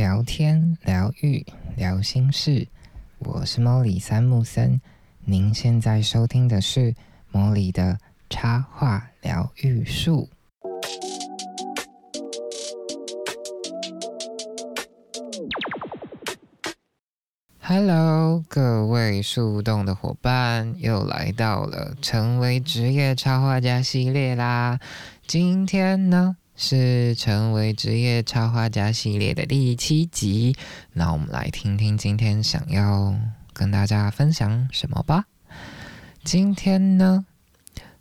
聊天、疗愈、聊心事，我是莫里三木森。您现在收听的是莫里的插画疗愈术。Hello，各位树洞的伙伴，又来到了成为职业插画家系列啦。今天呢？是成为职业插画家系列的第七集，那我们来听听今天想要跟大家分享什么吧。今天呢，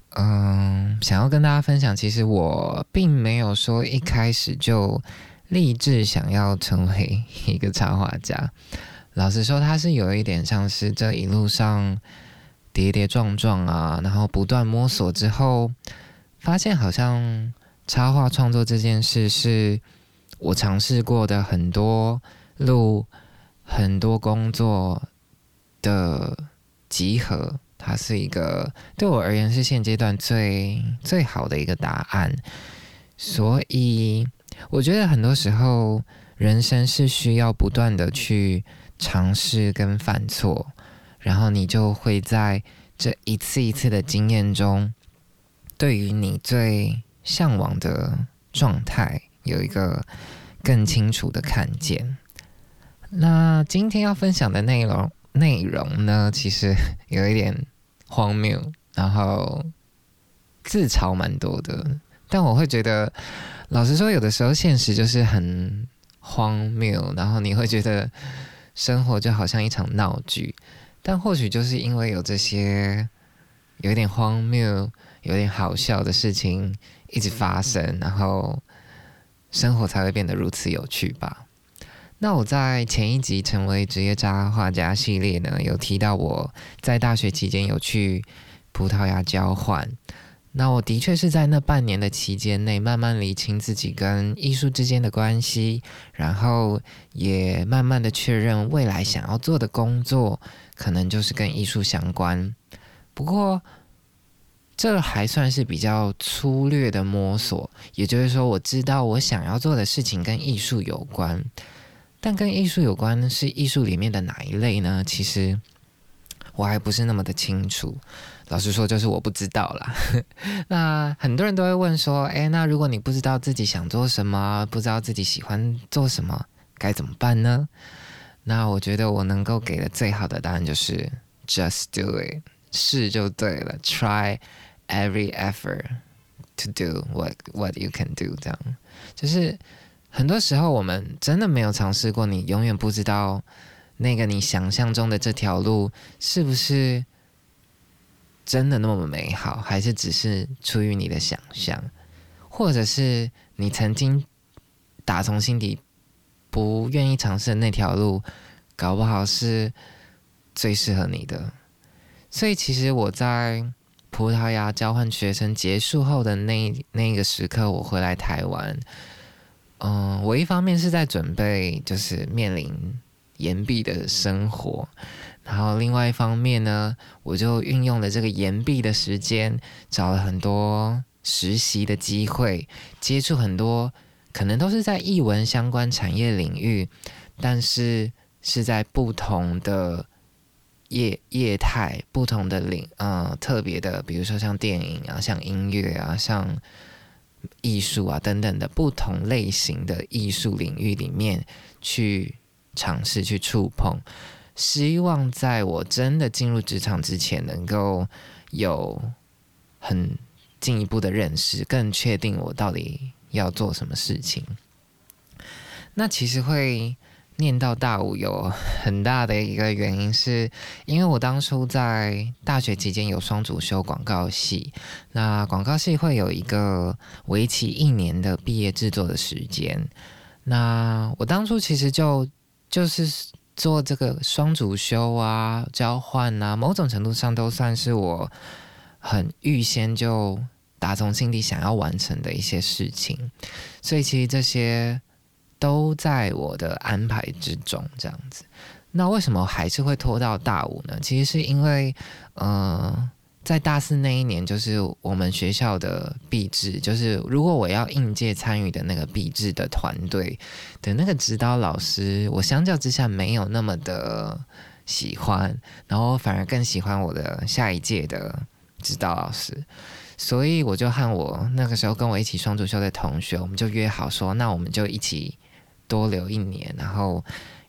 嗯，想要跟大家分享，其实我并没有说一开始就立志想要成为一个插画家。老实说，它是有一点像是这一路上跌跌撞撞啊，然后不断摸索之后，发现好像。插画创作这件事是我尝试过的很多路、很多工作的集合，它是一个对我而言是现阶段最最好的一个答案。所以我觉得很多时候人生是需要不断的去尝试跟犯错，然后你就会在这一次一次的经验中，对于你最。向往的状态有一个更清楚的看见。那今天要分享的内容内容呢，其实有一点荒谬，然后自嘲蛮多的。但我会觉得，老实说，有的时候现实就是很荒谬，然后你会觉得生活就好像一场闹剧。但或许就是因为有这些有点荒谬、有点好笑的事情。一直发生，然后生活才会变得如此有趣吧。那我在前一集成为职业渣画家系列呢，有提到我在大学期间有去葡萄牙交换。那我的确是在那半年的期间内，慢慢理清自己跟艺术之间的关系，然后也慢慢的确认未来想要做的工作，可能就是跟艺术相关。不过，这还算是比较粗略的摸索，也就是说，我知道我想要做的事情跟艺术有关，但跟艺术有关是艺术里面的哪一类呢？其实我还不是那么的清楚。老实说，就是我不知道啦。那很多人都会问说：“诶，那如果你不知道自己想做什么，不知道自己喜欢做什么，该怎么办呢？”那我觉得我能够给的最好的答案就是 “just do it”，试就对了，try。Every effort to do what what you can do，这样就是很多时候我们真的没有尝试过，你永远不知道那个你想象中的这条路是不是真的那么美好，还是只是出于你的想象，或者是你曾经打从心底不愿意尝试的那条路，搞不好是最适合你的。所以其实我在。葡萄牙交换学生结束后的那那个时刻，我回来台湾。嗯，我一方面是在准备，就是面临岩壁的生活，然后另外一方面呢，我就运用了这个岩壁的时间，找了很多实习的机会，接触很多可能都是在译文相关产业领域，但是是在不同的。业业态不同的领，呃，特别的，比如说像电影啊，像音乐啊，像艺术啊等等的不同类型的艺术领域里面去尝试去触碰，希望在我真的进入职场之前，能够有很进一步的认识，更确定我到底要做什么事情。那其实会。念到大五有很大的一个原因，是因为我当初在大学期间有双主修广告系，那广告系会有一个为期一年的毕业制作的时间，那我当初其实就就是做这个双主修啊、交换啊，某种程度上都算是我很预先就打从心底想要完成的一些事情，所以其实这些。都在我的安排之中，这样子。那为什么还是会拖到大五呢？其实是因为，呃，在大四那一年，就是我们学校的毕制，就是如果我要应届参与的那个毕制的团队的那个指导老师，我相较之下没有那么的喜欢，然后反而更喜欢我的下一届的指导老师，所以我就和我那个时候跟我一起双主修的同学，我们就约好说，那我们就一起多留一年，然后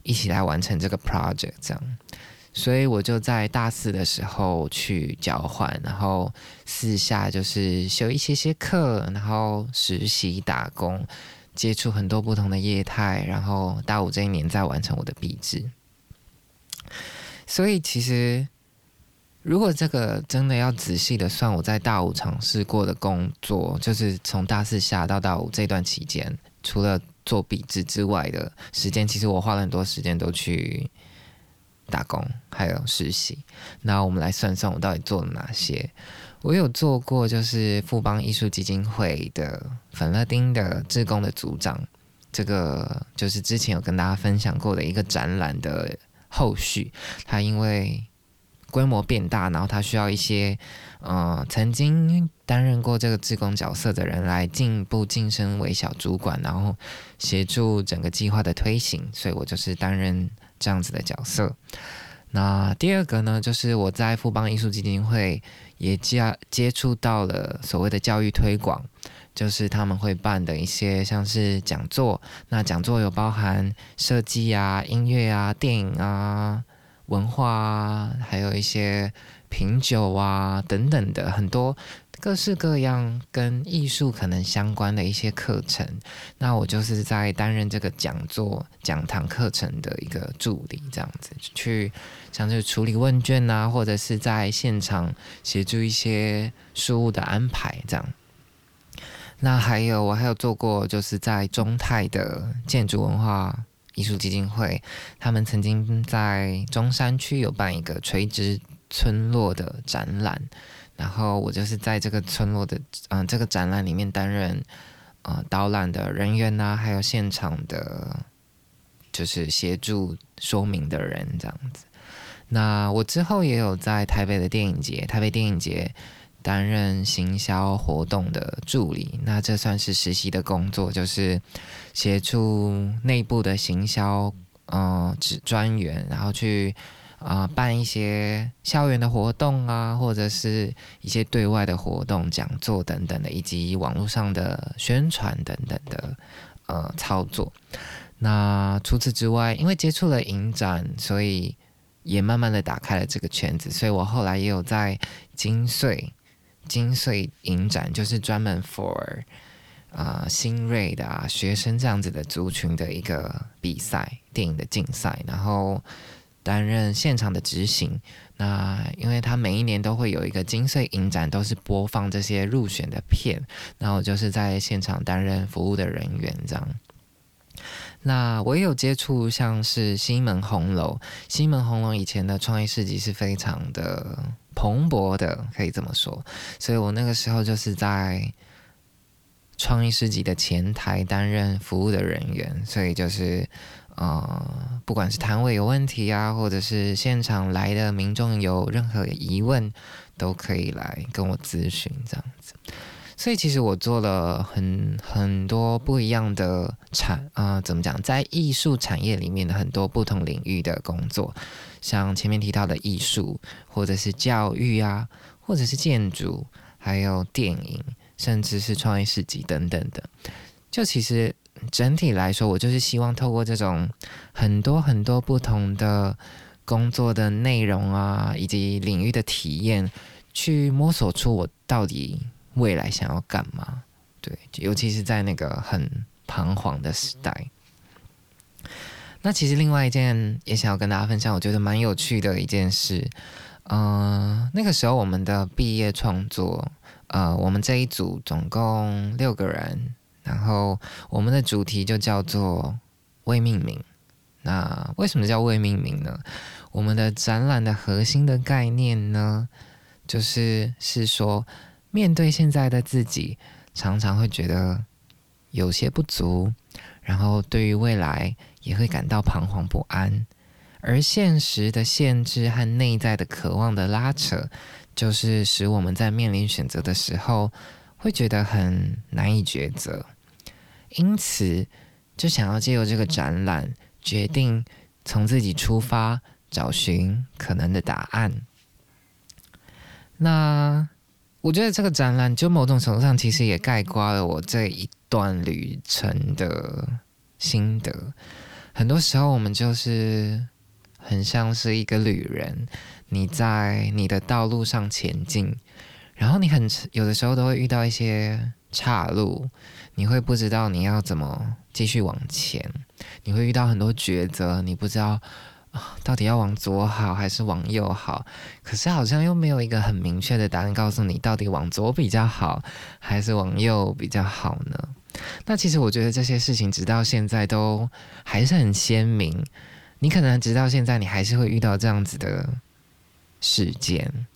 一起来完成这个 project，这样。所以我就在大四的时候去交换，然后私下就是修一些些课，然后实习打工，接触很多不同的业态，然后大五这一年再完成我的毕制。所以其实，如果这个真的要仔细的算，我在大五尝试过的工作，就是从大四下到大五这段期间，除了做笔记之外的时间，其实我花了很多时间都去。打工还有实习，那我们来算算我到底做了哪些。我有做过，就是富邦艺术基金会的粉乐丁的志工的组长，这个就是之前有跟大家分享过的一个展览的后续。他因为规模变大，然后他需要一些呃曾经担任过这个志工角色的人来进一步晋升为小主管，然后协助整个计划的推行。所以我就是担任。这样子的角色。那第二个呢，就是我在富邦艺术基金会也接接触到了所谓的教育推广，就是他们会办的一些像是讲座。那讲座有包含设计啊、音乐啊、电影啊、文化啊，还有一些品酒啊等等的很多。各式各样跟艺术可能相关的一些课程，那我就是在担任这个讲座、讲堂课程的一个助理，这样子去像是处理问卷啊，或者是在现场协助一些事务的安排这样。那还有我还有做过，就是在中泰的建筑文化艺术基金会，他们曾经在中山区有办一个垂直村落的展览。然后我就是在这个村落的嗯这个展览里面担任呃导览的人员呐，还有现场的，就是协助说明的人这样子。那我之后也有在台北的电影节，台北电影节担任行销活动的助理。那这算是实习的工作，就是协助内部的行销呃职专员，然后去。啊，办一些校园的活动啊，或者是一些对外的活动、讲座等等的，以及网络上的宣传等等的呃操作。那除此之外，因为接触了影展，所以也慢慢的打开了这个圈子。所以我后来也有在金穗金穗影展，就是专门 for 啊新锐的啊学生这样子的族群的一个比赛，电影的竞赛，然后。担任现场的执行，那因为他每一年都会有一个金穗影展，都是播放这些入选的片，然后就是在现场担任服务的人员这样。那我也有接触像是西门红楼，西门红楼以前的创意市集是非常的蓬勃的，可以这么说，所以我那个时候就是在创意市集的前台担任服务的人员，所以就是。呃，不管是摊位有问题啊，或者是现场来的民众有任何疑问，都可以来跟我咨询这样子。所以其实我做了很很多不一样的产啊，怎么讲，在艺术产业里面的很多不同领域的工作，像前面提到的艺术，或者是教育啊，或者是建筑，还有电影，甚至是创意市集等等的，就其实。整体来说，我就是希望透过这种很多很多不同的工作的内容啊，以及领域的体验，去摸索出我到底未来想要干嘛。对，尤其是在那个很彷徨的时代。那其实另外一件也想要跟大家分享，我觉得蛮有趣的一件事。嗯，那个时候我们的毕业创作，呃，我们这一组总共六个人。然后我们的主题就叫做未命名。那为什么叫未命名呢？我们的展览的核心的概念呢，就是是说，面对现在的自己，常常会觉得有些不足，然后对于未来也会感到彷徨不安，而现实的限制和内在的渴望的拉扯，就是使我们在面临选择的时候会觉得很难以抉择。因此，就想要借由这个展览，决定从自己出发，找寻可能的答案。那我觉得这个展览，就某种程度上，其实也概括了我这一段旅程的心得。很多时候，我们就是很像是一个旅人，你在你的道路上前进，然后你很有的时候都会遇到一些岔路。你会不知道你要怎么继续往前，你会遇到很多抉择，你不知道到底要往左好还是往右好，可是好像又没有一个很明确的答案告诉你到底往左比较好还是往右比较好呢？那其实我觉得这些事情直到现在都还是很鲜明，你可能直到现在你还是会遇到这样子的事件。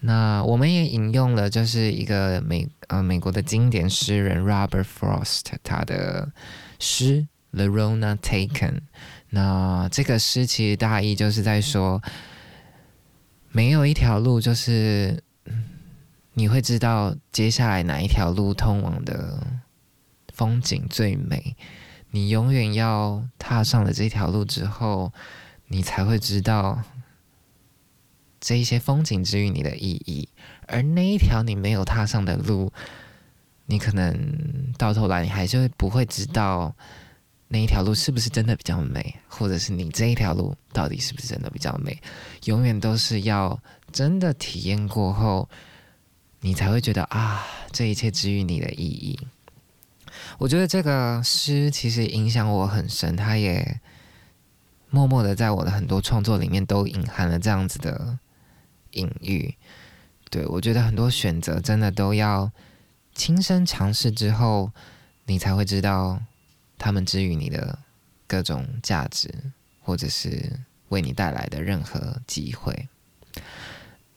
那我们也引用了，就是一个美呃美国的经典诗人 Robert Frost 他的诗《The Road Not Taken》。那这个诗其实大意就是在说，没有一条路就是你会知道接下来哪一条路通往的风景最美。你永远要踏上了这条路之后，你才会知道。这一些风景之于你的意义，而那一条你没有踏上的路，你可能到头来你还是不会知道那一条路是不是真的比较美，或者是你这一条路到底是不是真的比较美？永远都是要真的体验过后，你才会觉得啊，这一切之于你的意义。我觉得这个诗其实影响我很深，它也默默的在我的很多创作里面都隐含了这样子的。隐喻，对我觉得很多选择真的都要亲身尝试之后，你才会知道他们之于你的各种价值，或者是为你带来的任何机会。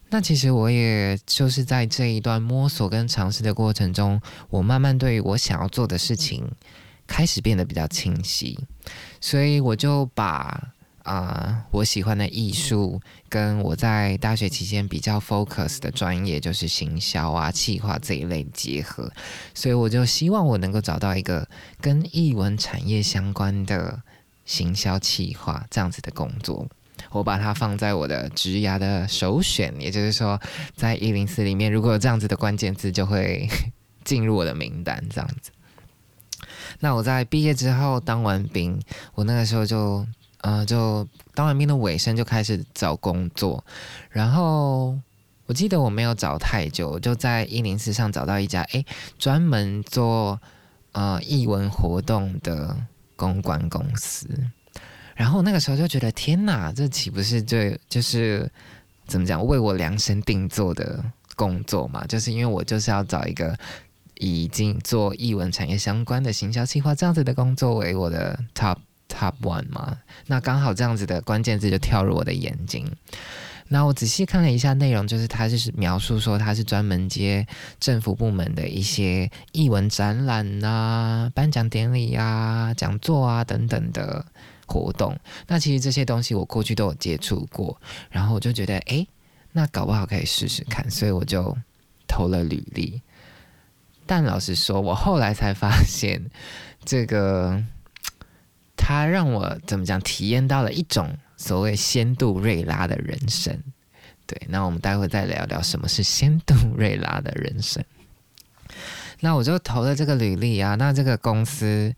那其实我也就是在这一段摸索跟尝试的过程中，我慢慢对我想要做的事情开始变得比较清晰，所以我就把。啊，我喜欢的艺术跟我在大学期间比较 focus 的专业就是行销啊、企划这一类结合，所以我就希望我能够找到一个跟艺文产业相关的行销企划这样子的工作，我把它放在我的职涯的首选，也就是说，在一零四里面如果有这样子的关键字，就会进入我的名单这样子。那我在毕业之后当完兵，我那个时候就。呃，就当完兵的尾声就开始找工作，然后我记得我没有找太久，就在一零四上找到一家哎，专门做呃艺文活动的公关公司，然后那个时候就觉得天哪，这岂不是最就是怎么讲为我量身定做的工作嘛？就是因为我就是要找一个已经做艺文产业相关的行销计划这样子的工作为我的 top。Top one 吗，那刚好这样子的关键字就跳入我的眼睛。那我仔细看了一下内容，就是他就是描述说他是专门接政府部门的一些艺文展览啊、颁奖典礼啊、讲座啊等等的活动。那其实这些东西我过去都有接触过，然后我就觉得，哎，那搞不好可以试试看，所以我就投了履历。但老实说，我后来才发现这个。他让我怎么讲？体验到了一种所谓仙度瑞拉的人生。对，那我们待会再聊聊什么是仙度瑞拉的人生。那我就投了这个履历啊。那这个公司。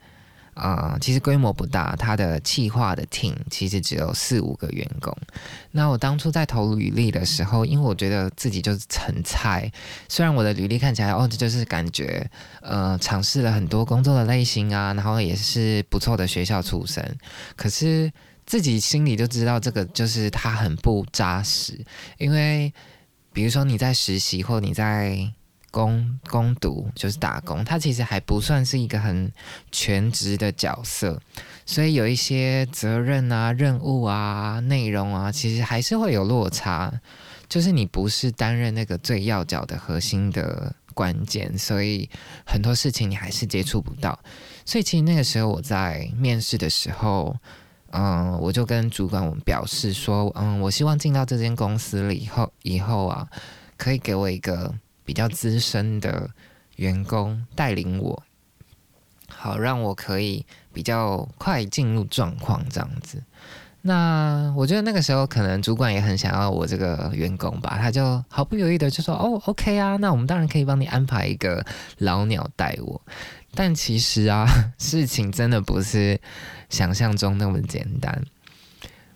啊，其实规模不大，它的企划的 team 其实只有四五个员工。那我当初在投履历的时候，因为我觉得自己就是很菜，虽然我的履历看起来哦，这就是感觉呃尝试了很多工作的类型啊，然后也是不错的学校出身，可是自己心里就知道这个就是它很不扎实，因为比如说你在实习或你在。工工读就是打工，他其实还不算是一个很全职的角色，所以有一些责任啊、任务啊、内容啊，其实还是会有落差。就是你不是担任那个最要角的核心的关键，所以很多事情你还是接触不到。所以其实那个时候我在面试的时候，嗯，我就跟主管我们表示说，嗯，我希望进到这间公司了以后，以后啊。可以给我一个比较资深的员工带领我，好让我可以比较快进入状况这样子。那我觉得那个时候可能主管也很想要我这个员工吧，他就毫不犹豫的就说：“哦，OK 啊，那我们当然可以帮你安排一个老鸟带我。”但其实啊，事情真的不是想象中那么简单。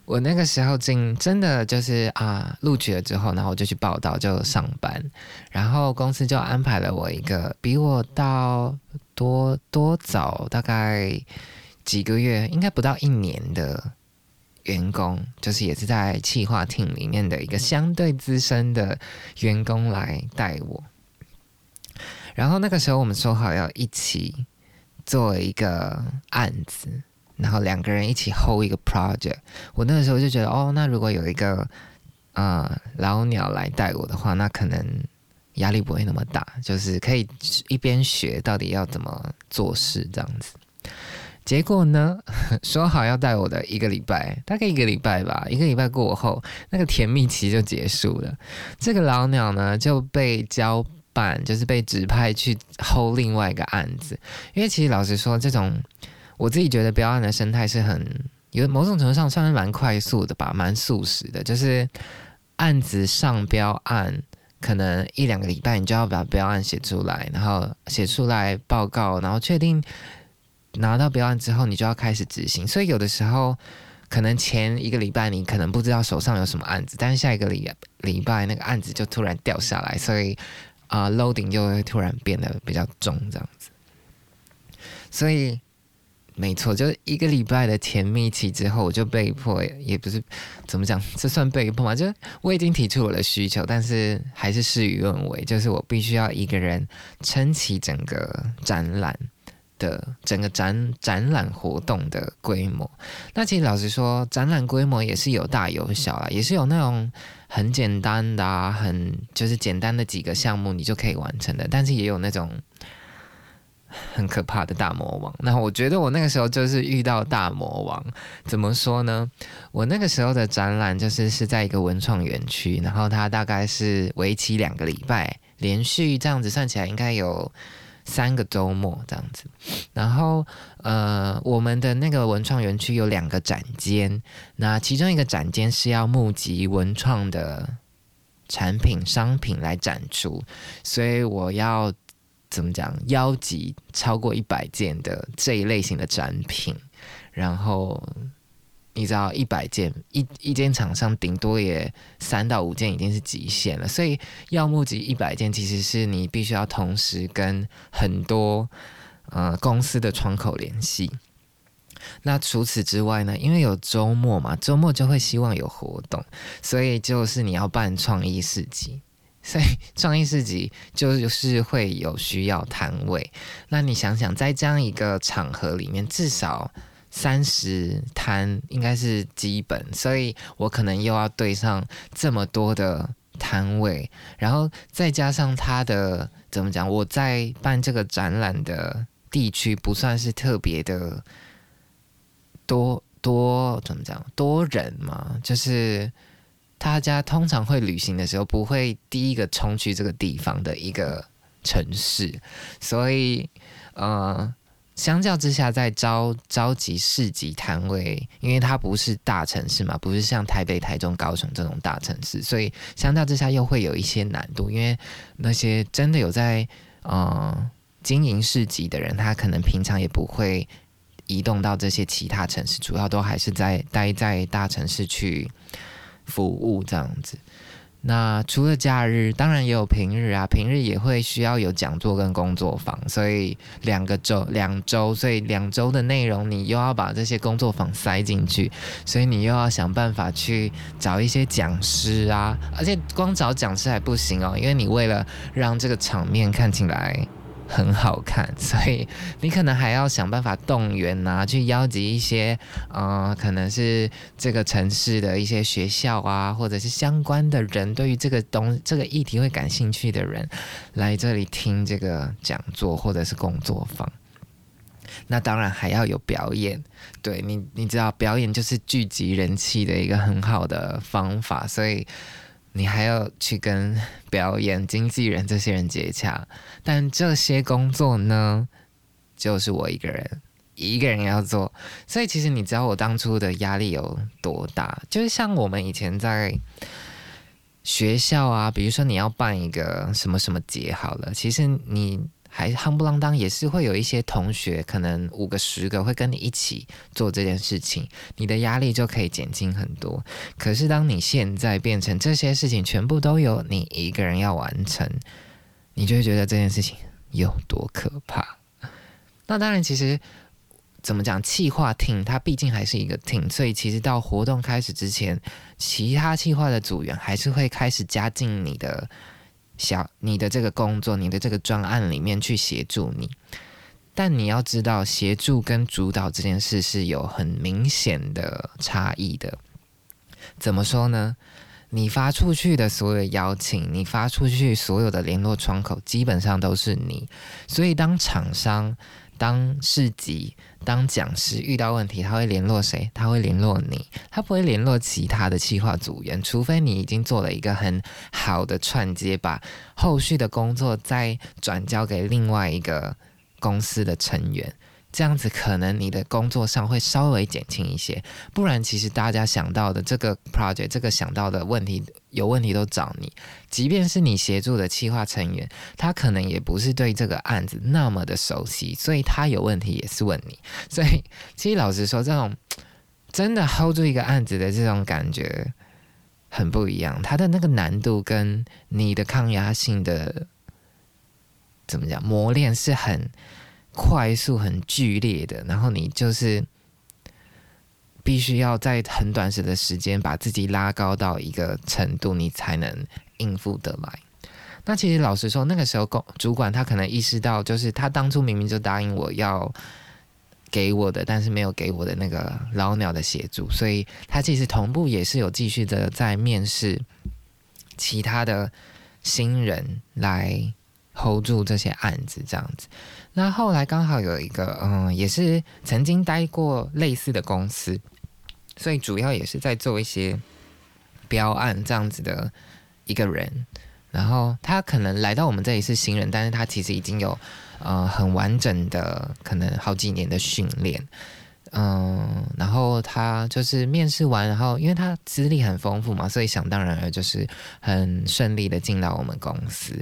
我那个时候进真的就是啊，录取了之后，然后我就去报道，就上班，然后公司就安排了我一个比我到多多早大概几个月，应该不到一年的员工，就是也是在企划厅里面的一个相对资深的员工来带我。然后那个时候我们说好要一起做一个案子。然后两个人一起 hold 一个 project，我那个时候就觉得，哦，那如果有一个呃老鸟来带我的话，那可能压力不会那么大，就是可以一边学到底要怎么做事这样子。结果呢，说好要带我的一个礼拜，大概一个礼拜吧，一个礼拜过后，那个甜蜜期就结束了。这个老鸟呢就被交办，就是被指派去 hold 另外一个案子，因为其实老实说，这种。我自己觉得标案的生态是很有某种程度上算是蛮快速的吧，蛮速食的。就是案子上标案，可能一两个礼拜你就要把标案写出来，然后写出来报告，然后确定拿到标案之后，你就要开始执行。所以有的时候可能前一个礼拜你可能不知道手上有什么案子，但是下一个礼礼拜那个案子就突然掉下来，所以啊 loading 就会突然变得比较重这样子。所以。没错，就是一个礼拜的甜蜜期之后，我就被迫，也不是怎么讲，这算被迫吗？就是我已经提出我的需求，但是还是事与愿违，就是我必须要一个人撑起整个展览的整个展展览活动的规模。那其实老实说，展览规模也是有大有小啊，也是有那种很简单的啊，很就是简单的几个项目你就可以完成的，但是也有那种。很可怕的大魔王。那我觉得我那个时候就是遇到大魔王。怎么说呢？我那个时候的展览就是是在一个文创园区，然后它大概是为期两个礼拜，连续这样子算起来应该有三个周末这样子。然后呃，我们的那个文创园区有两个展间，那其中一个展间是要募集文创的产品商品来展出，所以我要。怎么讲？邀集超过一百件的这一类型的展品，然后你知道，一百件一一间厂商顶多也三到五件已经是极限了，所以要募集一百件，其实是你必须要同时跟很多呃公司的窗口联系。那除此之外呢？因为有周末嘛，周末就会希望有活动，所以就是你要办创意市集。所以 创意市集就是会有需要摊位，那你想想，在这样一个场合里面，至少三十摊应该是基本，所以我可能又要对上这么多的摊位，然后再加上它的怎么讲？我在办这个展览的地区不算是特别的多多，怎么讲？多人嘛，就是。大家通常会旅行的时候，不会第一个冲去这个地方的一个城市，所以，呃，相较之下，在召召集市集摊位，因为它不是大城市嘛，不是像台北、台中、高雄这种大城市，所以相较之下又会有一些难度，因为那些真的有在呃经营市集的人，他可能平常也不会移动到这些其他城市，主要都还是在待在大城市去。服务这样子，那除了假日，当然也有平日啊。平日也会需要有讲座跟工作坊，所以两个周两周，所以两周的内容你又要把这些工作坊塞进去，所以你又要想办法去找一些讲师啊，而且光找讲师还不行哦，因为你为了让这个场面看起来。很好看，所以你可能还要想办法动员呐，去邀集一些，呃，可能是这个城市的一些学校啊，或者是相关的人，对于这个东这个议题会感兴趣的人，来这里听这个讲座或者是工作坊。那当然还要有表演，对你，你知道表演就是聚集人气的一个很好的方法，所以。你还要去跟表演、经纪人这些人接洽，但这些工作呢，就是我一个人一个人要做，所以其实你知道我当初的压力有多大？就是像我们以前在学校啊，比如说你要办一个什么什么节，好了，其实你。还夯不啷当，也是会有一些同学，可能五个十个会跟你一起做这件事情，你的压力就可以减轻很多。可是当你现在变成这些事情全部都由你一个人要完成，你就会觉得这件事情有多可怕。那当然，其实怎么讲，气化挺它毕竟还是一个挺所以其实到活动开始之前，其他气化的组员还是会开始加进你的。小你的这个工作，你的这个专案里面去协助你，但你要知道，协助跟主导这件事是有很明显的差异的。怎么说呢？你发出去的所有邀请，你发出去所有的联络窗口，基本上都是你。所以当厂商。当市集、当讲师遇到问题，他会联络谁？他会联络你，他不会联络其他的企划组员，除非你已经做了一个很好的串接，把后续的工作再转交给另外一个公司的成员。这样子可能你的工作上会稍微减轻一些，不然其实大家想到的这个 project，这个想到的问题有问题都找你，即便是你协助的企划成员，他可能也不是对这个案子那么的熟悉，所以他有问题也是问你。所以其实老实说，这种真的 hold 住一个案子的这种感觉很不一样，它的那个难度跟你的抗压性的怎么讲磨练是很。快速很剧烈的，然后你就是必须要在很短时的时间把自己拉高到一个程度，你才能应付得来。那其实老实说，那个时候公，主管他可能意识到，就是他当初明明就答应我要给我的，但是没有给我的那个老鸟的协助，所以他其实同步也是有继续的在面试其他的新人来 hold 住这些案子，这样子。那后来刚好有一个，嗯，也是曾经待过类似的公司，所以主要也是在做一些标案这样子的一个人。然后他可能来到我们这里是新人，但是他其实已经有呃很完整的可能好几年的训练，嗯，然后他就是面试完，然后因为他资历很丰富嘛，所以想当然了就是很顺利的进到我们公司。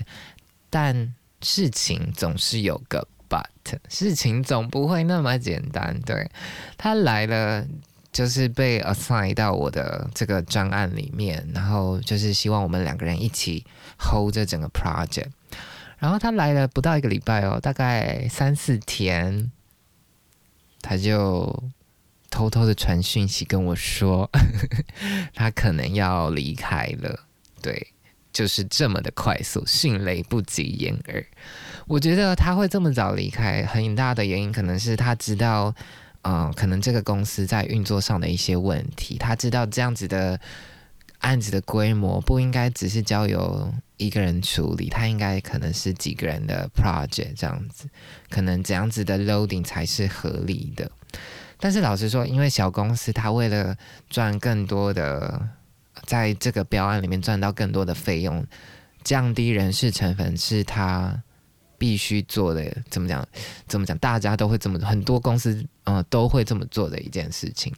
但事情总是有个。But 事情总不会那么简单，对他来了就是被 assign 到我的这个专案里面，然后就是希望我们两个人一起 hold 这整个 project。然后他来了不到一个礼拜哦，大概三四天，他就偷偷的传讯息跟我说，他可能要离开了。对，就是这么的快速，迅雷不及掩耳。我觉得他会这么早离开，很大的原因可能是他知道，嗯，可能这个公司在运作上的一些问题。他知道这样子的案子的规模不应该只是交由一个人处理，他应该可能是几个人的 project 这样子，可能这样子的 loading 才是合理的。但是老实说，因为小公司，他为了赚更多的，在这个标案里面赚到更多的费用，降低人事成本是他。必须做的怎么讲？怎么讲？大家都会这么，很多公司嗯都会这么做的一件事情，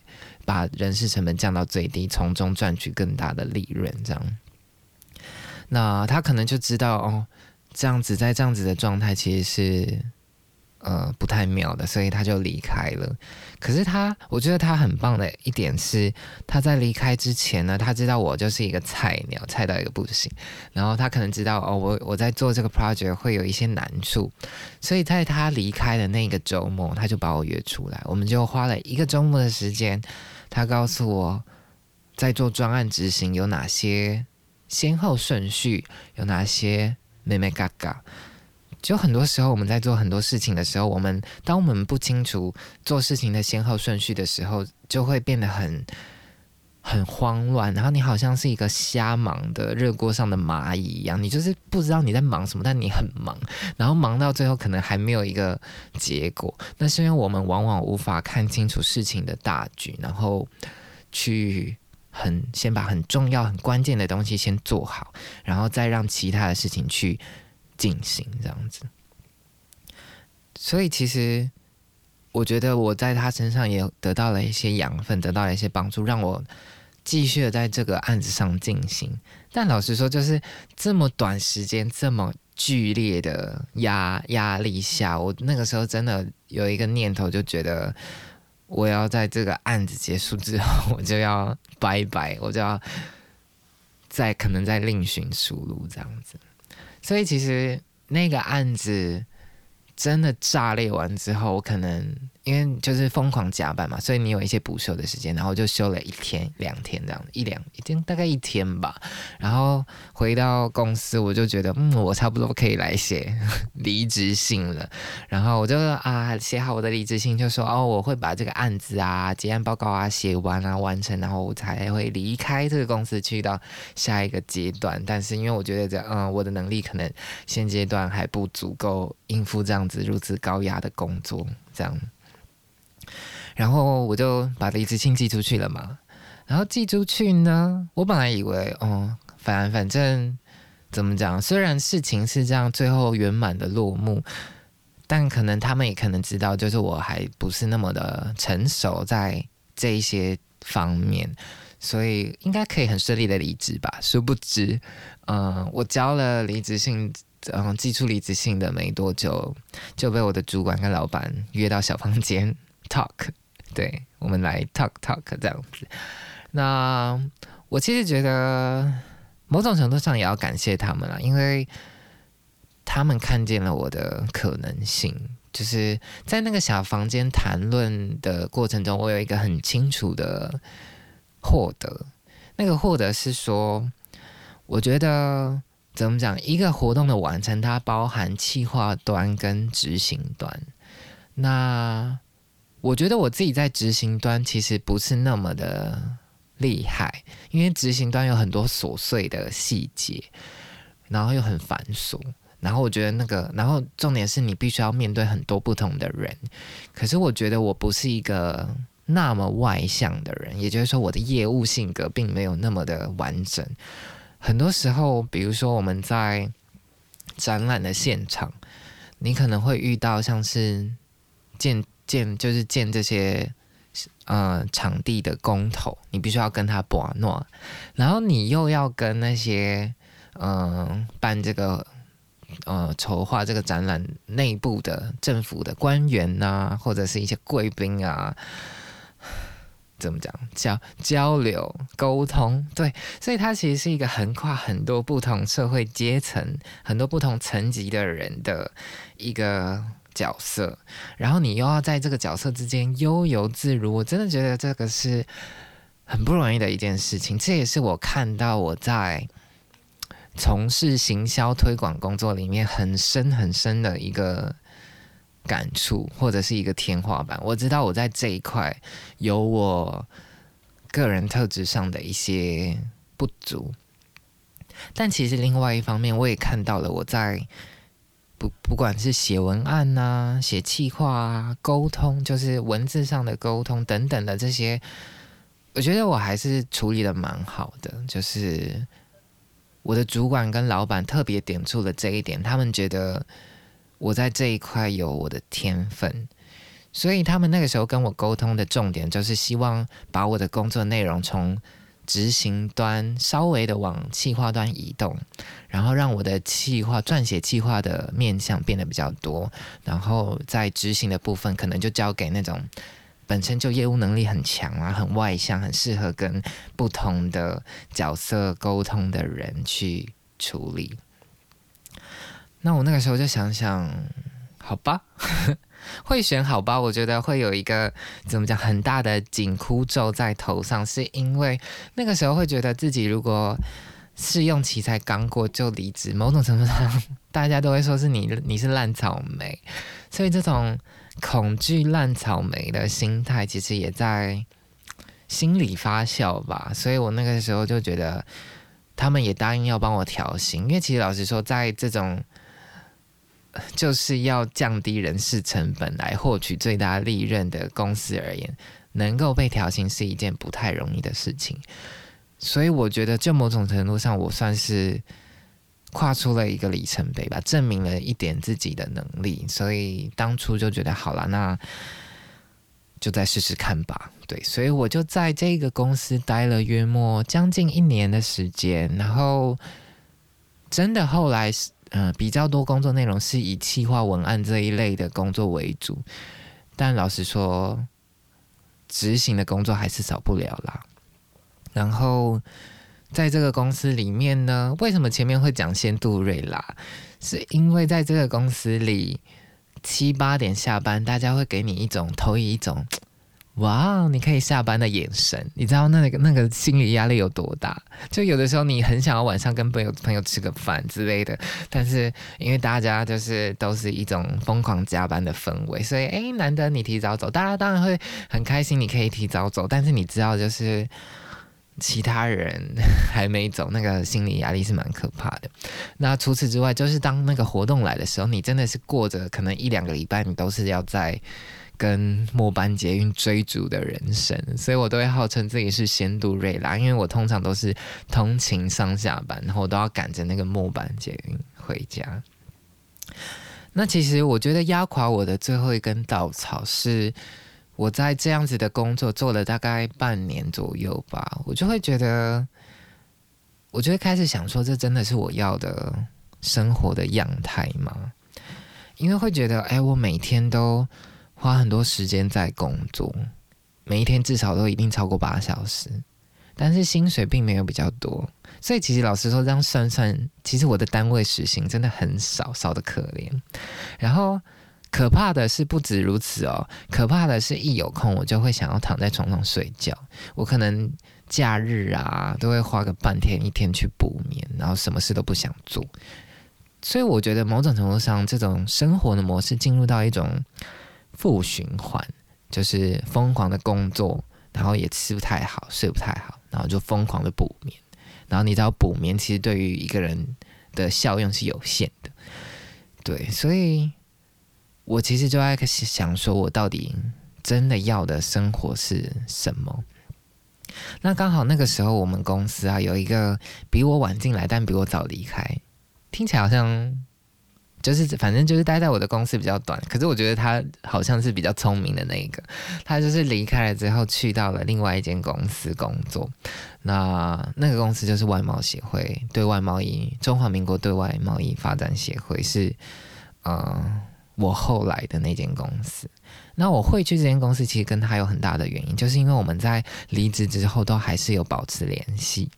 把人事成本降到最低，从中赚取更大的利润。这样，那他可能就知道哦，这样子在这样子的状态其实是。呃，不太妙的，所以他就离开了。可是他，我觉得他很棒的一点是，他在离开之前呢，他知道我就是一个菜鸟，菜到一个不行。然后他可能知道哦，我我在做这个 project 会有一些难处，所以在他离开的那个周末，他就把我约出来，我们就花了一个周末的时间。他告诉我，在做专案执行有哪些先后顺序，有哪些妹妹嘎嘎。就很多时候，我们在做很多事情的时候，我们当我们不清楚做事情的先后顺序的时候，就会变得很很慌乱。然后你好像是一个瞎忙的热锅上的蚂蚁一样，你就是不知道你在忙什么，但你很忙，然后忙到最后可能还没有一个结果。那是因为我们往往无法看清楚事情的大局，然后去很先把很重要、很关键的东西先做好，然后再让其他的事情去进行，这样子。所以其实我觉得我在他身上也得到了一些养分，得到了一些帮助，让我继续的在这个案子上进行。但老实说，就是这么短时间、这么剧烈的压压力下，我那个时候真的有一个念头，就觉得我要在这个案子结束之后，我就要拜拜，我就要再可能再另寻出路这样子。所以其实那个案子。真的炸裂完之后，我可能因为就是疯狂加班嘛，所以你有一些补休的时间，然后就休了一天、两天这样，一两一天大概一天吧。然后回到公司，我就觉得嗯，我差不多可以来写 离职信了。然后我就啊写好我的离职信，就说哦，我会把这个案子啊、结案报告啊写完啊完成，然后我才会离开这个公司去到下一个阶段。但是因为我觉得这嗯，我的能力可能现阶段还不足够应付这样。子如此高压的工作，这样，然后我就把离职信寄出去了嘛。然后寄出去呢，我本来以为，哦，反反正怎么讲，虽然事情是这样，最后圆满的落幕，但可能他们也可能知道，就是我还不是那么的成熟在这一些方面，所以应该可以很顺利的离职吧。殊不知，嗯，我交了离职信。嗯，寄出离职信的没多久，就被我的主管跟老板约到小房间 talk，对我们来 talk talk 这样子。那我其实觉得某种程度上也要感谢他们了，因为他们看见了我的可能性。就是在那个小房间谈论的过程中，我有一个很清楚的获得，那个获得是说，我觉得。怎么讲？一个活动的完成，它包含企划端跟执行端。那我觉得我自己在执行端其实不是那么的厉害，因为执行端有很多琐碎的细节，然后又很繁琐。然后我觉得那个，然后重点是你必须要面对很多不同的人。可是我觉得我不是一个那么外向的人，也就是说我的业务性格并没有那么的完整。很多时候，比如说我们在展览的现场，你可能会遇到像是建建就是建这些呃场地的工头，你必须要跟他把诺，然后你又要跟那些嗯办这个呃筹划这个展览内部的政府的官员呐，或者是一些贵宾啊。怎么讲？交交流、沟通，对，所以它其实是一个横跨很多不同社会阶层、很多不同层级的人的一个角色。然后你又要在这个角色之间悠游自如，我真的觉得这个是很不容易的一件事情。这也是我看到我在从事行销推广工作里面很深很深的一个。感触或者是一个天花板，我知道我在这一块有我个人特质上的一些不足，但其实另外一方面，我也看到了我在不管是写文案呐、写企划啊、沟通，就是文字上的沟通等等的这些，我觉得我还是处理的蛮好的。就是我的主管跟老板特别点出了这一点，他们觉得。我在这一块有我的天分，所以他们那个时候跟我沟通的重点就是希望把我的工作内容从执行端稍微的往企划端移动，然后让我的企划撰写企划的面向变得比较多，然后在执行的部分可能就交给那种本身就业务能力很强啊、很外向、很适合跟不同的角色沟通的人去处理。那我那个时候就想想，好吧，会选好吧？我觉得会有一个怎么讲很大的紧箍咒在头上，是因为那个时候会觉得自己如果试用期才刚过就离职，某种程度上大家都会说是你 你是烂草莓，所以这种恐惧烂草莓的心态其实也在心里发酵吧。所以我那个时候就觉得他们也答应要帮我调薪，因为其实老实说，在这种就是要降低人事成本来获取最大利润的公司而言，能够被调薪是一件不太容易的事情。所以我觉得，就某种程度上，我算是跨出了一个里程碑吧，证明了一点自己的能力。所以当初就觉得，好了，那就再试试看吧。对，所以我就在这个公司待了约莫将近一年的时间，然后真的后来是，嗯，比较多工作内容是以企划文案这一类的工作为主，但老实说，执行的工作还是少不了啦。然后在这个公司里面呢，为什么前面会讲先杜瑞拉？是因为在这个公司里七八点下班，大家会给你一种投以一种。哇，你可以下班的眼神，你知道那个那个心理压力有多大？就有的时候你很想要晚上跟朋友朋友吃个饭之类的，但是因为大家就是都是一种疯狂加班的氛围，所以诶，难得你提早走，大家当然会很开心，你可以提早走。但是你知道，就是其他人还没走，那个心理压力是蛮可怕的。那除此之外，就是当那个活动来的时候，你真的是过着可能一两个礼拜，你都是要在。跟末班捷运追逐的人生，所以我都会号称自己是仙度瑞拉，因为我通常都是通勤上下班，然后都要赶着那个末班捷运回家。那其实我觉得压垮我的最后一根稻草是，我在这样子的工作做了大概半年左右吧，我就会觉得，我就会开始想说，这真的是我要的生活的样态吗？因为会觉得，哎，我每天都。花很多时间在工作，每一天至少都一定超过八小时，但是薪水并没有比较多，所以其实老实说，这样算算，其实我的单位时薪真的很少，少的可怜。然后可怕的是不止如此哦，可怕的是一有空我就会想要躺在床上睡觉，我可能假日啊都会花个半天一天去补眠，然后什么事都不想做。所以我觉得某种程度上，这种生活的模式进入到一种。负循环就是疯狂的工作，然后也吃不太好，睡不太好，然后就疯狂的补眠。然后你知道补眠其实对于一个人的效用是有限的，对，所以我其实就在想说，我到底真的要的生活是什么？那刚好那个时候我们公司啊有一个比我晚进来，但比我早离开，听起来好像。就是反正就是待在我的公司比较短，可是我觉得他好像是比较聪明的那一个。他就是离开了之后去到了另外一间公司工作，那那个公司就是外贸协会对外贸易中华民国对外贸易发展协会，是呃我后来的那间公司。那我会去这间公司，其实跟他有很大的原因，就是因为我们在离职之后都还是有保持联系。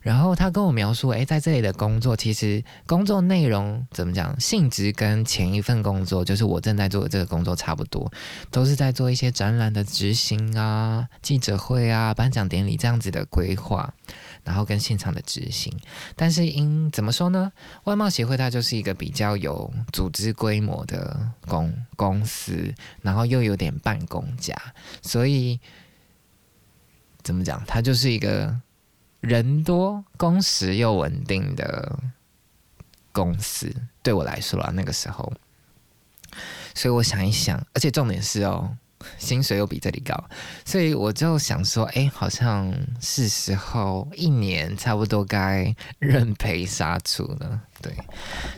然后他跟我描述，诶，在这里的工作，其实工作内容怎么讲，性质跟前一份工作，就是我正在做的这个工作差不多，都是在做一些展览的执行啊、记者会啊、颁奖典礼这样子的规划。然后跟现场的执行，但是因怎么说呢？外贸协会它就是一个比较有组织规模的公公司，然后又有点办公家，所以怎么讲？它就是一个人多、工时又稳定的公司。对我来说啦，那个时候，所以我想一想，而且重点是哦。薪水又比这里高，所以我就想说，哎，好像是时候一年差不多该认赔杀出了。对，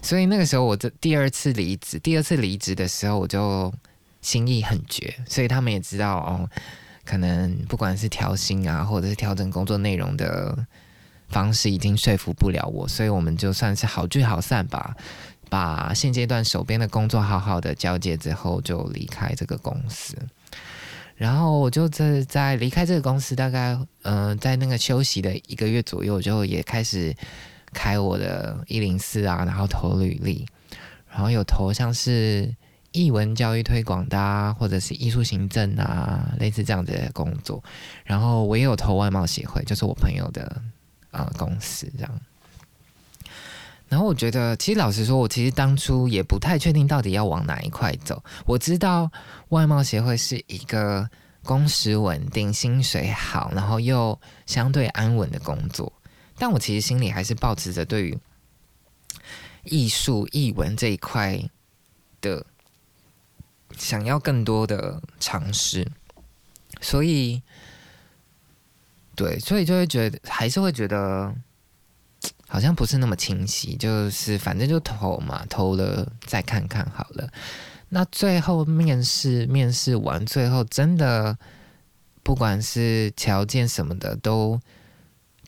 所以那个时候我这第二次离职，第二次离职的时候我就心意很绝，所以他们也知道哦，可能不管是调薪啊，或者是调整工作内容的方式，已经说服不了我，所以我们就算是好聚好散吧。把现阶段手边的工作好好的交接之后，就离开这个公司。然后我就在在离开这个公司，大概嗯，在那个休息的一个月左右，就也开始开我的一零四啊，然后投履历，然后有投像是译文教育推广的啊，或者是艺术行政啊，类似这样子的工作。然后我也有投外贸协会，就是我朋友的啊公司这样。然后我觉得，其实老实说，我其实当初也不太确定到底要往哪一块走。我知道外贸协会是一个工时稳定、薪水好，然后又相对安稳的工作，但我其实心里还是保持着对于艺术、艺文这一块的想要更多的尝试，所以。对，所以就会觉得还是会觉得好像不是那么清晰，就是反正就投嘛，投了再看看好了。那最后面试面试完，最后真的不管是条件什么的都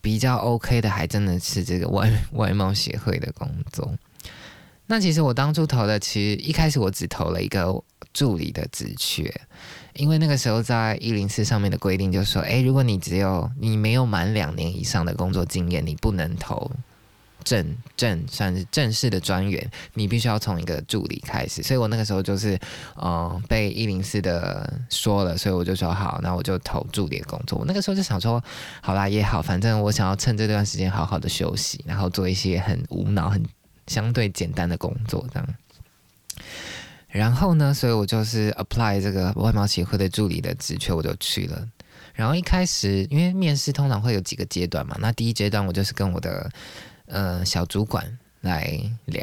比较 OK 的，还真的是这个外外贸协会的工作。那其实我当初投的，其实一开始我只投了一个助理的职缺，因为那个时候在一零四上面的规定就是说，诶，如果你只有你没有满两年以上的工作经验，你不能投。正正算是正式的专员，你必须要从一个助理开始。所以我那个时候就是，呃，被一零四的说了，所以我就说好，那我就投助理的工作。我那个时候就想说，好啦也好，反正我想要趁这段时间好好的休息，然后做一些很无脑、很相对简单的工作，这样。然后呢，所以我就是 apply 这个外贸协会的助理的职缺，我就去了。然后一开始，因为面试通常会有几个阶段嘛，那第一阶段我就是跟我的。呃，小主管来聊，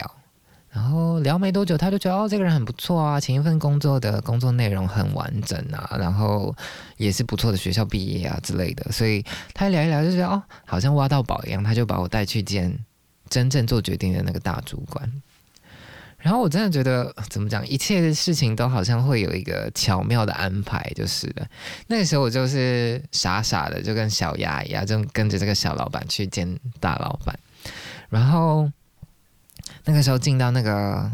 然后聊没多久，他就觉得哦，这个人很不错啊，前一份工作的工作内容很完整啊，然后也是不错的学校毕业啊之类的，所以他聊一聊就觉得哦，好像挖到宝一样，他就把我带去见真正做决定的那个大主管。然后我真的觉得怎么讲，一切的事情都好像会有一个巧妙的安排，就是的。那个时候我就是傻傻的，就跟小鸭一样，就跟着这个小老板去见大老板。然后那个时候进到那个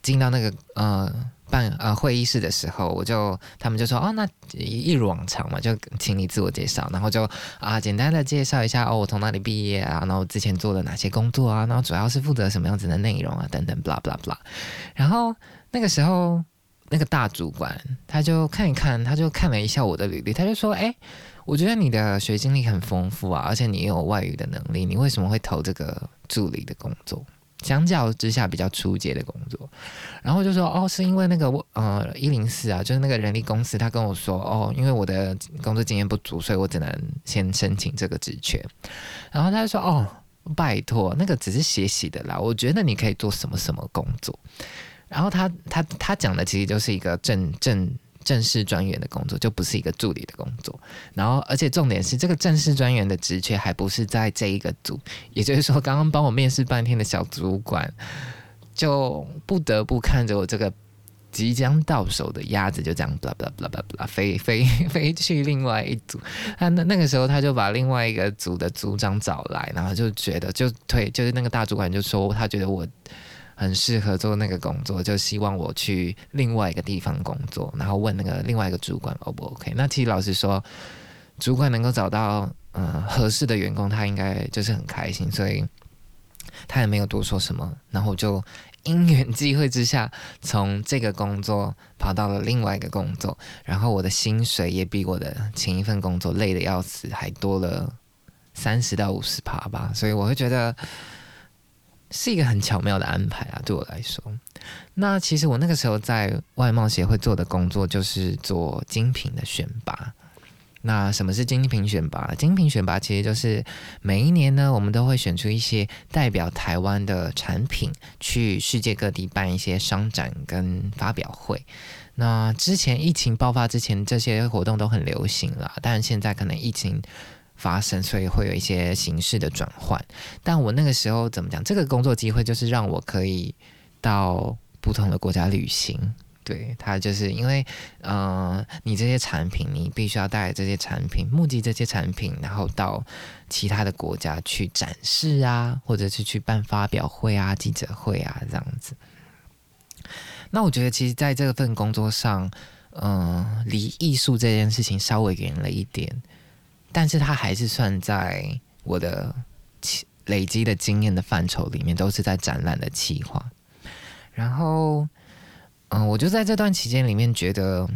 进到那个呃办呃会议室的时候，我就他们就说哦，那一如往常嘛，就请你自我介绍，然后就啊简单的介绍一下哦，我从哪里毕业啊，然后之前做了哪些工作啊，然后主要是负责什么样子的内容啊，等等，blah blah blah。然后那个时候那个大主管他就看一看，他就看了一下我的履历，他就说哎。我觉得你的学经历很丰富啊，而且你有外语的能力，你为什么会投这个助理的工作？相较之下比较初阶的工作，然后就说哦，是因为那个我呃一零四啊，就是那个人力公司，他跟我说哦，因为我的工作经验不足，所以我只能先申请这个职缺。然后他就说哦，拜托，那个只是学习的啦，我觉得你可以做什么什么工作。然后他他他讲的其实就是一个正正。正式专员的工作就不是一个助理的工作，然后而且重点是这个正式专员的职缺还不是在这一个组，也就是说，刚刚帮我面试半天的小主管就不得不看着我这个即将到手的鸭子就这样，blah blah blah blah blah 飞飞飞去另外一组。他那那个时候他就把另外一个组的组长找来，然后就觉得就推就是那个大主管就说他觉得我。很适合做那个工作，就希望我去另外一个地方工作，然后问那个另外一个主管 O 不 OK？那其实老实说，主管能够找到嗯合适的员工，他应该就是很开心，所以他也没有多说什么，然后就因缘际会之下，从这个工作跑到了另外一个工作，然后我的薪水也比我的前一份工作累的要死，还多了三十到五十趴吧，所以我会觉得。是一个很巧妙的安排啊，对我来说。那其实我那个时候在外贸协会做的工作就是做精品的选拔。那什么是精品选拔？精品选拔其实就是每一年呢，我们都会选出一些代表台湾的产品，去世界各地办一些商展跟发表会。那之前疫情爆发之前，这些活动都很流行了，但现在可能疫情。发生，所以会有一些形式的转换。但我那个时候怎么讲？这个工作机会就是让我可以到不同的国家旅行。对他，就是因为，嗯，你这些产品，你必须要带这些产品，募集这些产品，然后到其他的国家去展示啊，或者是去办发表会啊、记者会啊这样子。那我觉得，其实在这份工作上，嗯，离艺术这件事情稍微远了一点。但是它还是算在我的累积的经验的范畴里面，都是在展览的企划。然后，嗯，我就在这段期间里面觉得，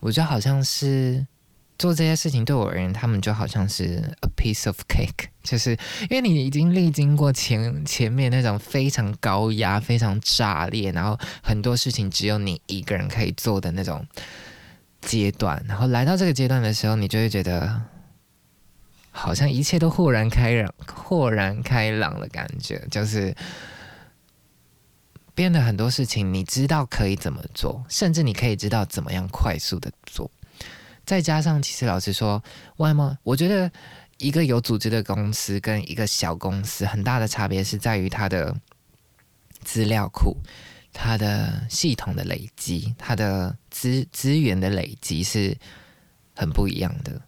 我觉得好像是做这些事情对我而言，他们就好像是 a piece of cake，就是因为你已经历经过前前面那种非常高压、非常炸裂，然后很多事情只有你一个人可以做的那种。阶段，然后来到这个阶段的时候，你就会觉得好像一切都豁然开朗、豁然开朗的感觉，就是变得很多事情，你知道可以怎么做，甚至你可以知道怎么样快速的做。再加上其实老实说，外贸，我觉得一个有组织的公司跟一个小公司很大的差别是在于它的资料库、它的系统的累积、它的资资源的累积是很不一样的。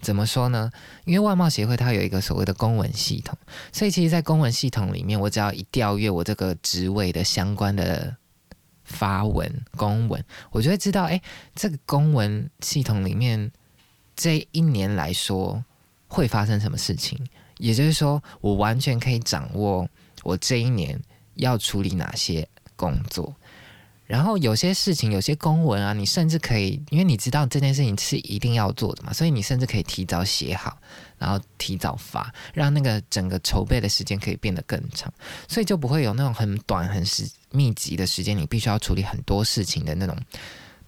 怎么说呢？因为外贸协会它有一个所谓的公文系统，所以其实，在公文系统里面，我只要一调阅我这个职位的相关的发文公文，我就会知道，哎，这个公文系统里面这一年来说会发生什么事情。也就是说，我完全可以掌握我这一年要处理哪些工作。然后有些事情，有些公文啊，你甚至可以，因为你知道这件事情是一定要做的嘛，所以你甚至可以提早写好，然后提早发，让那个整个筹备的时间可以变得更长，所以就不会有那种很短、很时密集的时间，你必须要处理很多事情的那种。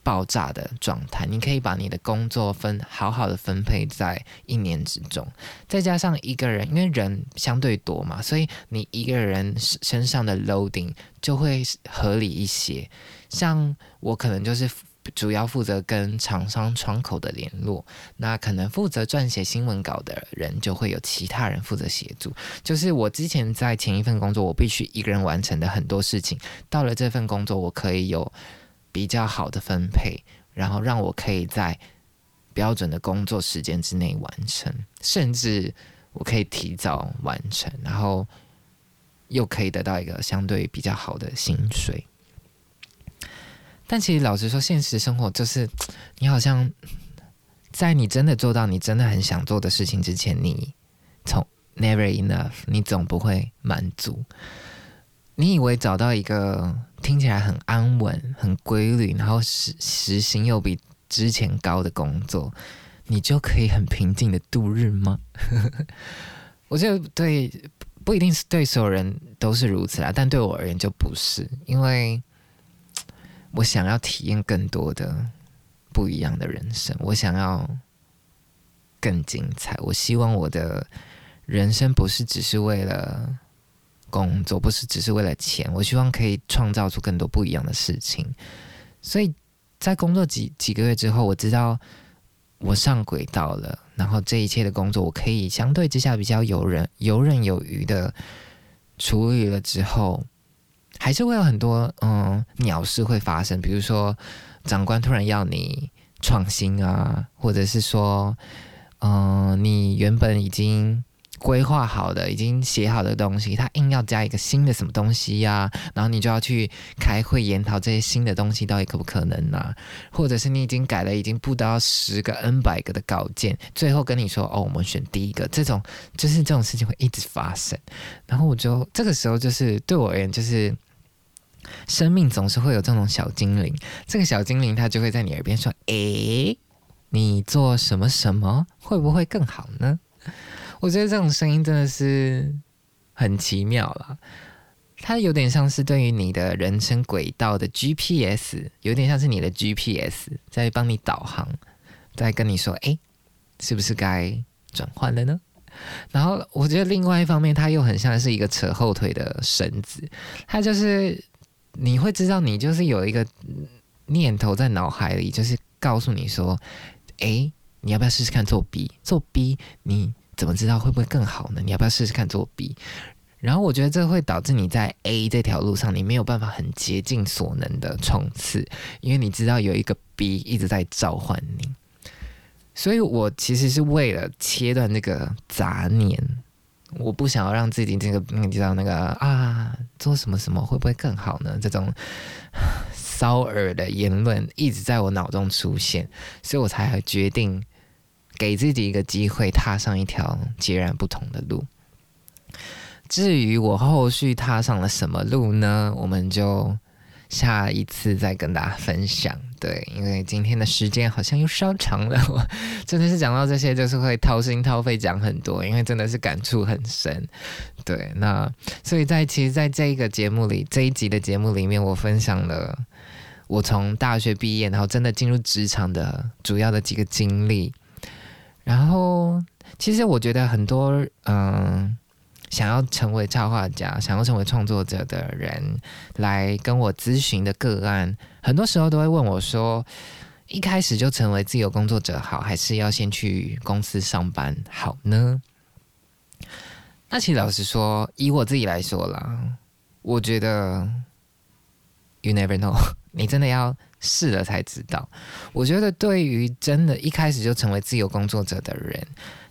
爆炸的状态，你可以把你的工作分好好的分配在一年之中，再加上一个人，因为人相对多嘛，所以你一个人身上的 loading 就会合理一些。像我可能就是主要负责跟厂商窗口的联络，那可能负责撰写新闻稿的人就会有其他人负责协助。就是我之前在前一份工作，我必须一个人完成的很多事情，到了这份工作，我可以有。比较好的分配，然后让我可以在标准的工作时间之内完成，甚至我可以提早完成，然后又可以得到一个相对比较好的薪水。但其实老实说，现实生活就是你好像在你真的做到你真的很想做的事情之前，你从 never enough，你总不会满足。你以为找到一个听起来很安稳、很规律，然后时时薪又比之前高的工作，你就可以很平静的度日吗？我觉得对，不一定是对所有人都是如此啦，但对我而言就不是，因为我想要体验更多的不一样的人生，我想要更精彩，我希望我的人生不是只是为了。工作不是只是为了钱，我希望可以创造出更多不一样的事情。所以在工作几几个月之后，我知道我上轨道了，然后这一切的工作我可以相对之下比较游刃游刃有余的处理了。之后还是会有很多嗯鸟事会发生，比如说长官突然要你创新啊，或者是说嗯你原本已经。规划好的、已经写好的东西，他硬要加一个新的什么东西呀？然后你就要去开会研讨这些新的东西到底可不可能呢？或者是你已经改了已经不到十个、N 百个的稿件，最后跟你说：“哦，我们选第一个。”这种就是这种事情会一直发生。然后我就这个时候就是对我而言，就是生命总是会有这种小精灵。这个小精灵他就会在你耳边说：“诶，你做什么什么会不会更好呢？”我觉得这种声音真的是很奇妙啦，它有点像是对于你的人生轨道的 GPS，有点像是你的 GPS 在帮你导航，在跟你说：“哎，是不是该转换了呢？”然后我觉得另外一方面，它又很像是一个扯后腿的绳子，它就是你会知道你就是有一个念头在脑海里，就是告诉你说：“哎，你要不要试试看做 B？做 B 你。”怎么知道会不会更好呢？你要不要试试看做 B？然后我觉得这会导致你在 A 这条路上，你没有办法很竭尽所能的冲刺，因为你知道有一个 B 一直在召唤你。所以我其实是为了切断那个杂念，我不想要让自己这个你知道那个啊，做什么什么会不会更好呢？这种 骚耳的言论一直在我脑中出现，所以我才决定。给自己一个机会，踏上一条截然不同的路。至于我后续踏上了什么路呢？我们就下一次再跟大家分享。对，因为今天的时间好像又稍长了，我真的是讲到这些，就是会掏心掏肺讲很多，因为真的是感触很深。对，那所以在其实，在这一个节目里，这一集的节目里面，我分享了我从大学毕业，然后真的进入职场的主要的几个经历。然后，其实我觉得很多嗯，想要成为插画家、想要成为创作者的人来跟我咨询的个案，很多时候都会问我说：“一开始就成为自由工作者好，还是要先去公司上班好呢？那其实老实说，以我自己来说啦，我觉得 you never know，你真的要试了才知道。我觉得对于真的一开始就成为自由工作者的人，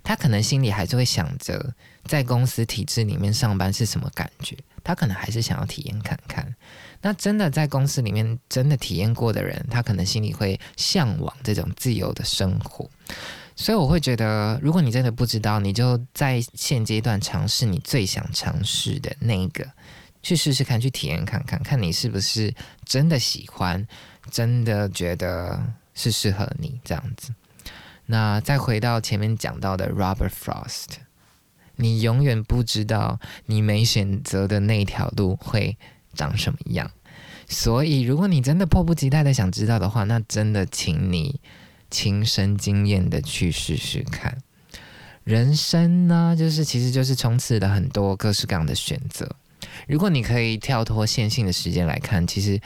他可能心里还是会想着在公司体制里面上班是什么感觉，他可能还是想要体验看看。那真的在公司里面真的体验过的人，他可能心里会向往这种自由的生活，所以我会觉得，如果你真的不知道，你就在现阶段尝试你最想尝试的那一个，去试试看，去体验看看，看你是不是真的喜欢，真的觉得是适合你这样子。那再回到前面讲到的 Robert Frost，你永远不知道你没选择的那条路会。长什么样？所以，如果你真的迫不及待的想知道的话，那真的请你亲身经验的去试试看。人生呢，就是其实就是充斥了很多各式各样的选择。如果你可以跳脱线性的时间来看，其实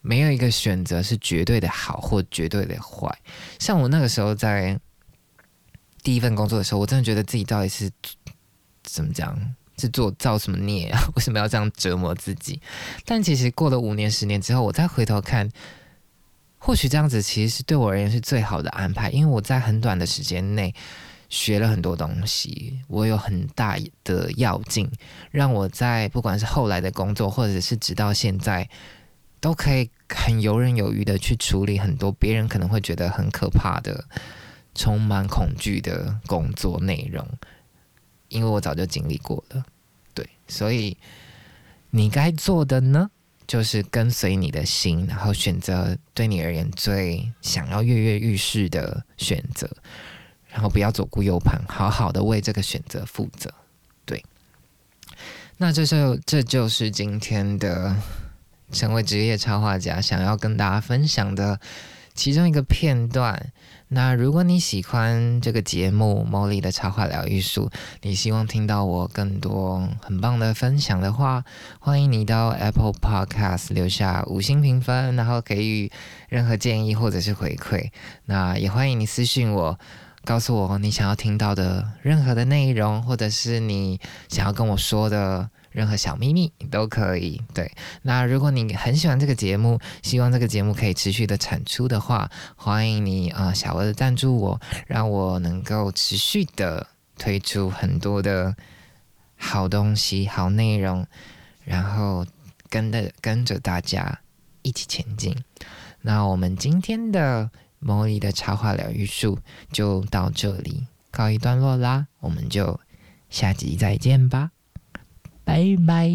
没有一个选择是绝对的好或绝对的坏。像我那个时候在第一份工作的时候，我真的觉得自己到底是怎么讲？是做造什么孽啊？为什么要这样折磨自己？但其实过了五年、十年之后，我再回头看，或许这样子其实是对我而言是最好的安排，因为我在很短的时间内学了很多东西，我有很大的要劲，让我在不管是后来的工作，或者是直到现在，都可以很游刃有余的去处理很多别人可能会觉得很可怕的、充满恐惧的工作内容。因为我早就经历过了，对，所以你该做的呢，就是跟随你的心，然后选择对你而言最想要跃跃欲试的选择，然后不要左顾右盼，好好的为这个选择负责。对，那这就这就是今天的成为职业插画家想要跟大家分享的其中一个片段。那如果你喜欢这个节目《茉莉的插画疗愈术》，你希望听到我更多很棒的分享的话，欢迎你到 Apple Podcast 留下五星评分，然后给予任何建议或者是回馈。那也欢迎你私信我，告诉我你想要听到的任何的内容，或者是你想要跟我说的。任何小秘密都可以。对，那如果你很喜欢这个节目，希望这个节目可以持续的产出的话，欢迎你啊，小额的赞助我，让我能够持续的推出很多的好东西、好内容，然后跟着跟着大家一起前进。那我们今天的魔力的插画疗愈术就到这里告一段落啦，我们就下集再见吧。拜拜。